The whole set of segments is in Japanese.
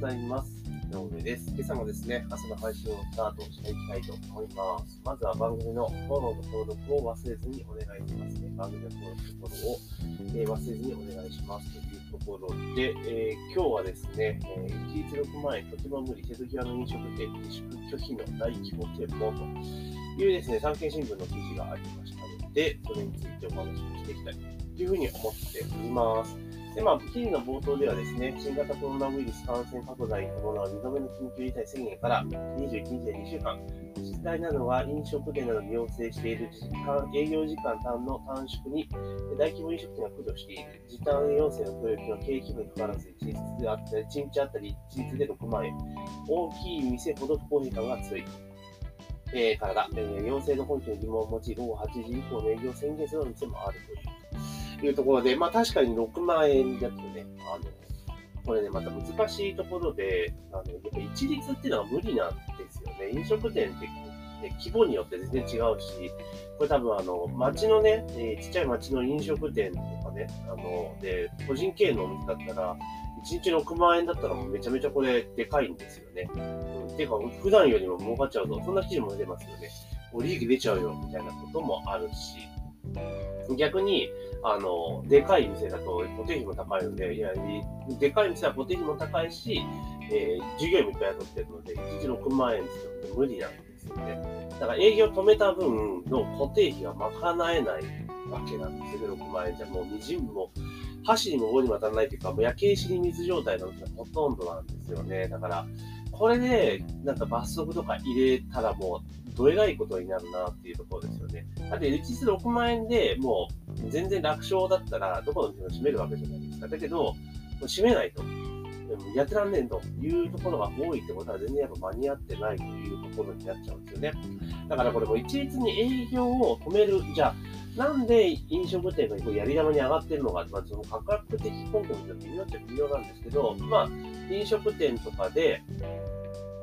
ございます。井上です。今朝もですね、朝の配信をスタートしていきたいと思います。まずは番組のフォローの登録を忘れずにお願いしますね。番組の登録フォローを、えー、忘れずにお願いしますというところで、えー、今日はですね、えー、116万円とても無理、瀬戸際の飲食店自粛拒否の大規模店舗というですね、産経新聞の記事がありましたので、それについてお話をしていきたいというふうに思っております。で、まあ、記事の冒頭ではですね、新型コロナウイルス感染拡大に伴う2度目の緊急事態宣言から21日で2週間、自治体などが飲食店などに要請している時間営業時間短の短縮に大規模飲食店が駆除している時短要請の協力の経営規模にかかわらず1日であったり、1日あたり一律で6万円、大きい店ほど不公平感が強い。えー、からだ、えー、要請の根拠に疑問を持ち、午後8時以降の営業宣言する店もあるという。いうところで、まあ確かに6万円だとね、あの、これね、また難しいところで、あの、やっぱ一律っていうのは無理なんですよね。飲食店って、ね、規模によって全然違うし、これ多分あの、町のね、え、ちっちゃい町の飲食店とかね、あの、で、個人経営のお店だったら、1日6万円だったらもうめちゃめちゃこれでかいんですよね。うん、ていうか、普段よりも儲かっちゃうぞ。そんな記事も出ますよね。お利益出ちゃうよ、みたいなこともあるし。逆に、あの、でかい店だと固定費も高いので、いや、でかい店は固定費も高いし、えー、従業もいっぱい雇ってるので、1日6万円って言って無理なんですよね。だから営業止めた分の固定費が賄えないわけなんですよね、6万円じゃ。もうみじんも、箸にも棒にも当たらないというか、もう焼け石に水状態なの店はほとんどなんですよね。だから、これで、なんか罰則とか入れたらもう、どえらいことになるなっていうところですよね。だって、1日6万円でもう、全然楽勝だったら、どこの店も閉めるわけじゃないですか。だけど、閉めないと。やってらんねんというところが多いってことは全然やっぱ間に合ってないというところになっちゃうんですよね。だからこれも一律に営業を止める。じゃあ、なんで飲食店がこうやり玉に上がってるのか、まあ、その価格的根拠も微妙っちゃ微妙なんですけど、まあ、飲食店とかで、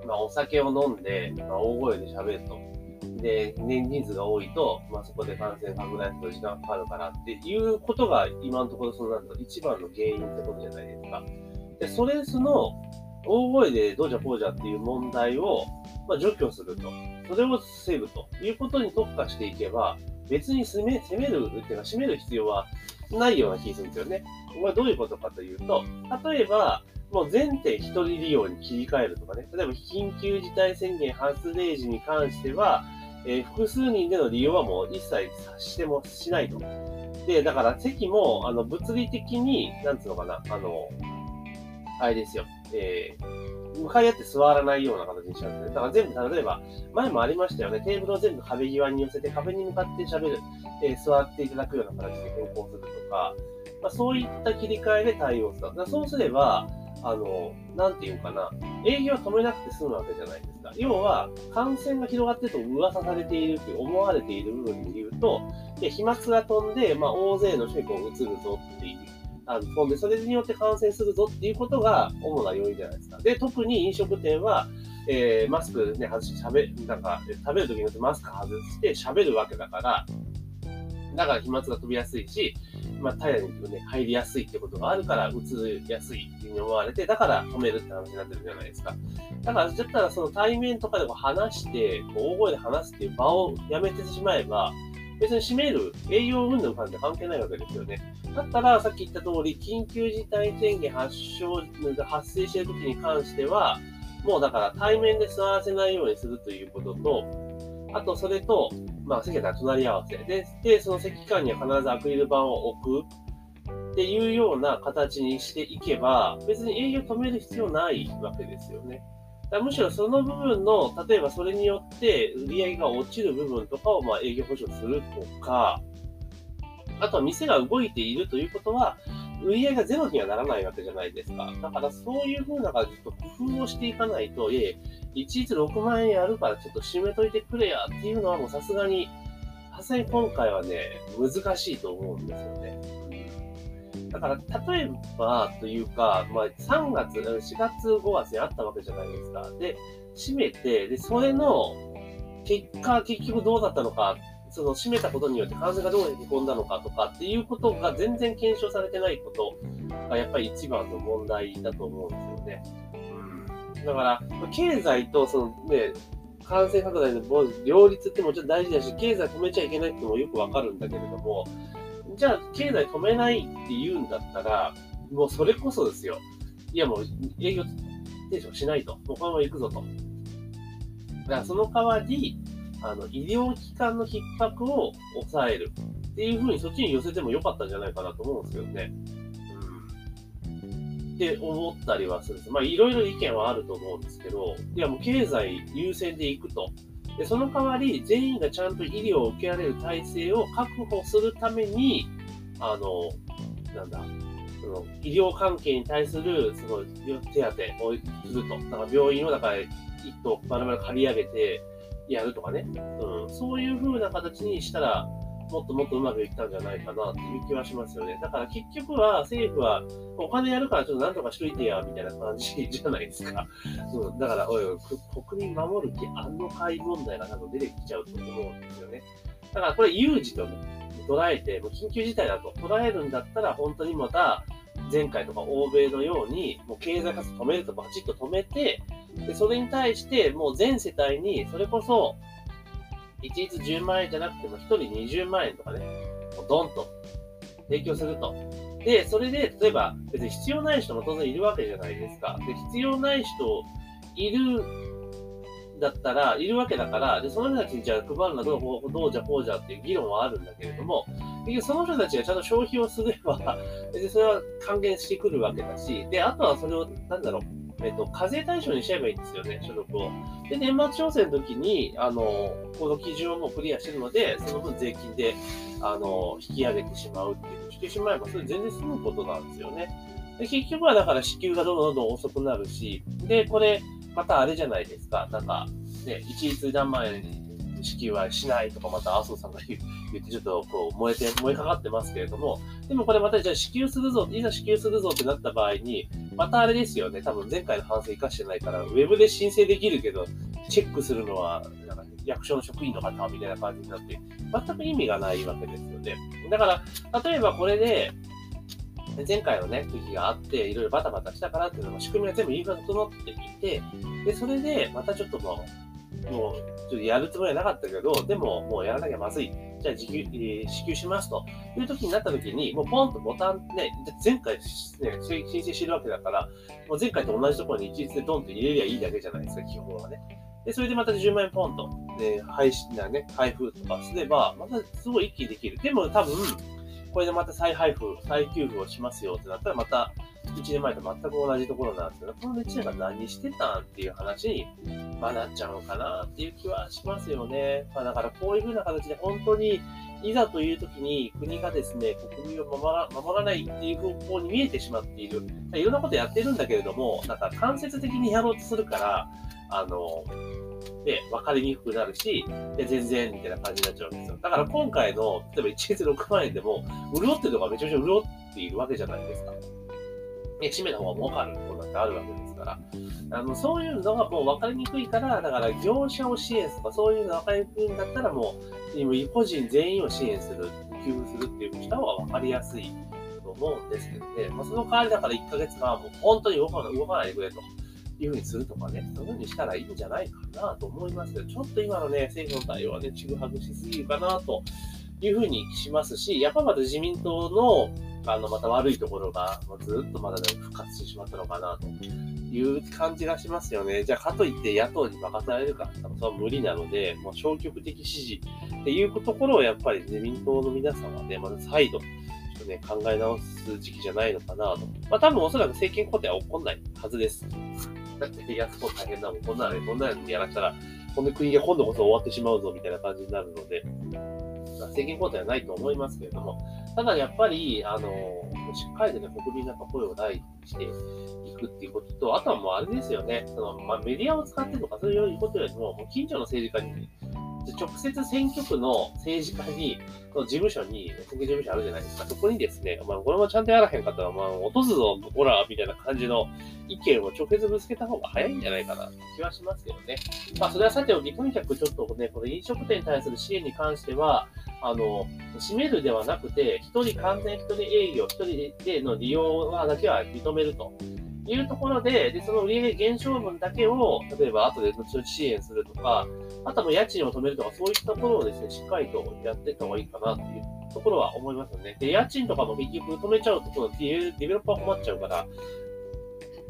まあ、お酒を飲んで、まあ、大声で喋ると。で、年人数が多いと、まあ、そこで感染拡大する時間かかるからっていうことが今のところそうなると一番の原因ってことじゃないですか。で、それその大声でどうじゃこうじゃっていう問題を、まあ、除去すると。それを防ぐということに特化していけば、別に攻め攻めるっていうか、締める必要はないような気がするんですよね。これはどういうことかというと、例えば、もう全店一人利用に切り替えるとかね、例えば緊急事態宣言発令時に関しては、えー、複数人での利用はもう一切してもしないと。で、だから席も、あの、物理的に、なんつうのかな、あの、あれですよ、えー、向かい合って座らないような形にしちゃうんですね。だから全部、例えば、前もありましたよね。テーブルを全部壁際に寄せて、壁に向かって喋る、えー、座っていただくような形で変更するとか、まあ、そういった切り替えで対応する。だそうすれば、あの、なんていうかな、営業は止めなくて済むわけじゃないですか。要は、感染が広がってると噂されていると思われている部分で言うと、で飛沫が飛んで、まあ、大勢の人にこう移るぞっていう。あの飛んで、それによって感染するぞっていうことが主な要因じゃないですか。で、特に飲食店は、えー、マスクね、外して喋、なんか、食べるときによってマスク外して喋るわけだから、だから飛沫が飛びやすいし、まあ、体内に、ね、入りやすいってことがあるから、移りやすいっていうふうに思われて、だから止めるって話になってるじゃないですか。だから、だったらその対面とかでも話して、大声で話すっていう場をやめてしまえば、別に閉める、営業運動なんて関係ないわけですよね。だったら、さっき言った通り、緊急事態宣言発症、発生している時に関しては、もうだから対面で座らせないようにするということと、あと、それと、まあ、席が隣り合わせ。で、で、その席間には必ずアクリル板を置くっていうような形にしていけば、別に営業止める必要ないわけですよね。だむしろその部分の、例えばそれによって売り上げが落ちる部分とかをまあ営業保証するとか、あとは店が動いているということは、売り上げがゼロにはならないわけじゃないですか。だからそういう風な感じと工夫をしていかないと、いえ、一日6万円やるからちょっと締めといてくれやっていうのはもうさすがに、さすがに今回はね、難しいと思うんですよね。だから、例えばというか、まあ、3月、4月、5月にあったわけじゃないですか。で、閉めて、で、それの結果、結局どうだったのかその閉めたことによって感染がどうに込んだのかとかっていうことが全然検証されてないことがやっぱり一番の問題だと思うんですよね。だから、経済とそのね、感染拡大の両立ってもちろん大事だし、経済止めちゃいけないってもよくわかるんだけれども、じゃあ経済止めないって言うんだったら、もうそれこそですよ。いやもう営業停止をしないと。もうこのまま行くぞと。だからその代わり、あの、医療機関の逼迫を抑えるっていうふうにそっちに寄せてもよかったんじゃないかなと思うんですけどね。うん。って思ったりはするんです。まあいろいろ意見はあると思うんですけど、いやもう経済優先で行くと。で、その代わり全員がちゃんと医療を受けられる体制を確保するために、あの、なんだ、その医療関係に対するその手当をすると。だから病院をだから一棟丸々借り上げてやるとかね。うん、そういう風な形にしたら、もっともっとうまくいったんじゃないかなっていう気はしますよね。だから結局は政府はお金やるからちょっとなんとかしといてや、みたいな感じじゃないですか。う、だから、おいおい、国民守る気あんの会問題が多分出てきちゃうと思うんですよね。だからこれ有事と捉えて、もう緊急事態だと捉えるんだったら、本当にまた、前回とか欧米のように、もう経済活動止めるとバチッと止めて、で、それに対して、もう全世帯に、それこそ、一律10万円じゃなくても、1人20万円とかね、もうドンと提供すると。で、それで、例えば、別に必要ない人も当然いるわけじゃないですか。で、必要ない人いるだったら、いるわけだから、で、その人たちにじゃあ配るのはどう、どうじゃこうじゃっていう議論はあるんだけれども、その人たちがちゃんと消費をすれば、で、それは還元してくるわけだし、で、あとはそれを、なんだろう、えっと、課税対象にしちゃえばいいんですよね、所得を。で、年末調整の時に、あの、この基準をもうクリアしてるので、その分税金で、あの、引き上げてしまうっていう、してしまえば、それ全然済むことなんですよね。で、結局はだから支給がどんどんどんどん遅くなるし、で、これ、またあれじゃないですか、なんか、ね、一律何万円支給はしないとか、また麻生さんが言って、ちょっとこう燃えて、燃えかかってますけれども、でもこれまたじゃあ支給するぞ、いざ支給するぞってなった場合に、またあれですよね、多分前回の反省生かしてないから、ウェブで申請できるけど、チェックするのは、なんか役所の職員の方みたいな感じになって、全く意味がないわけですよね。だから、例えばこれで、前回のね、時があって、いろいろバタバタしたからっていうのも仕組みが全部いいが整っていて、で、それで、またちょっともう、もう、ちょっとやるつもりはなかったけど、でも、もうやらなきゃまずい。じゃあ、支給、えー、支給しますという時になった時に、もうポンとボタンね、前回、ね、申請してるわけだから、もう前回と同じところに一律でドンと入れりゃいいだけじゃないですか、基本はね。で、それでまた10万円ポンと、ね、配信だね、配布とかすれば、またすごい一気にできる。でも多分、これでまた再配布、再給付をしますよってなったら、また1年前と全く同じところなんですけど、この1年間何してたんっていう話に、まあ、なっちゃうのかなっていう気はしますよね。まあ、だからこういうふうな形で本当に、いざという時に国がですね、国民を守らないっていう方向に見えてしまっている。いろんなことやってるんだけれども、なんか間接的にやろうとするから、あの、で、分かりにくくなるし、で、全然、みたいな感じになっちゃうんですよ。だから今回の、例えば1月6万円でも、潤ってるとかめちゃめちゃ潤っているわけじゃないですか。ね、締めた方が儲かることなんてあるわけですから。あの、そういうのがもう分かりにくいから、だから業者を支援するとか、そういうのが分かりにくいんだったらもう、今、個人全員を支援する、給付するっていうした方が分かりやすいと思うんですけどね。まあ、その代わりだから1ヶ月間はもう本当に動かない、動かないでくれと。いうふうにするとかね、そういうふうにしたらいいんじゃないかなと思いますけど、ちょっと今のね、政府の対応はね、ちぐはぐしすぎるかなというふうにしますし、やっぱまた自民党のあの、また悪いところが、ずっとまだね、復活してしまったのかな、という感じがしますよね。じゃあ、かといって野党に任せられるか、多分それは無理なので、もう消極的支持っていうところをやっぱり自民党の皆さんはね、まず再度、ちょっとね、考え直す時期じゃないのかなと。まあ、多分おそらく政権交代は起こんないはずです。だって、やつも大変だもん。こんなの、こんなのやらしたら、この国が今度こそ終わってしまうぞ、みたいな感じになるので、政権交代はないと思いますけれども、ただやっぱり、あの、しっかりとね、国民の声を大にしていくっていうことと、あとはもうあれですよね、その、まあ、メディアを使ってとかそういうことよりも、もう近所の政治家に直接選挙区の政治家に、の事務所に、選挙事務所あるじゃないですか。そこにですね、まあ、これもちゃんとやらへんかったら、まあ、落とすぞ、ほら、みたいな感じの意見を直接ぶつけた方が早いんじゃないかな、気はしますけどね。まあ、それはさておき、とにかくちょっとね、この飲食店に対する支援に関しては、あの、閉めるではなくて、一人完全一人営業、一人での利用はだけは認めると。いうところで、で、その売上減少分だけを、例えば後で後々支援するとか、あとは家賃を止めるとか、そういったところをですね、しっかりとやっていった方がいいかなっていうところは思いますよね。で、家賃とかも結局止めちゃうと、このディベロッパー困っちゃうから、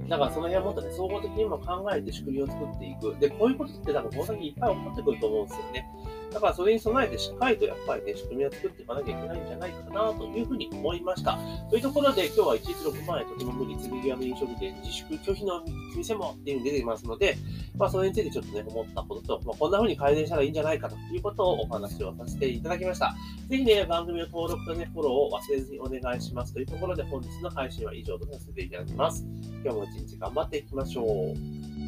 だからその辺はもっとね、総合的にも考えて仕組みを作っていく。で、こういうことって多分この先いっぱい起こってくると思うんですよね。だからそれに備えてしっかりとやっぱりね、仕組みを作っていかなきゃいけないんじゃないかなというふうに思いました。というところで今日は116万円とても無理、次際の飲食店自粛拒否の店もっていうに出ていますので、まあそれについてちょっとね、思ったことと、まあ、こんな風に改善したらいいんじゃないかということをお話をさせていただきました。ぜひね、番組の登録とね、フォローを忘れずにお願いしますというところで本日の配信は以上とさせていただきます。今日も一日頑張っていきましょう。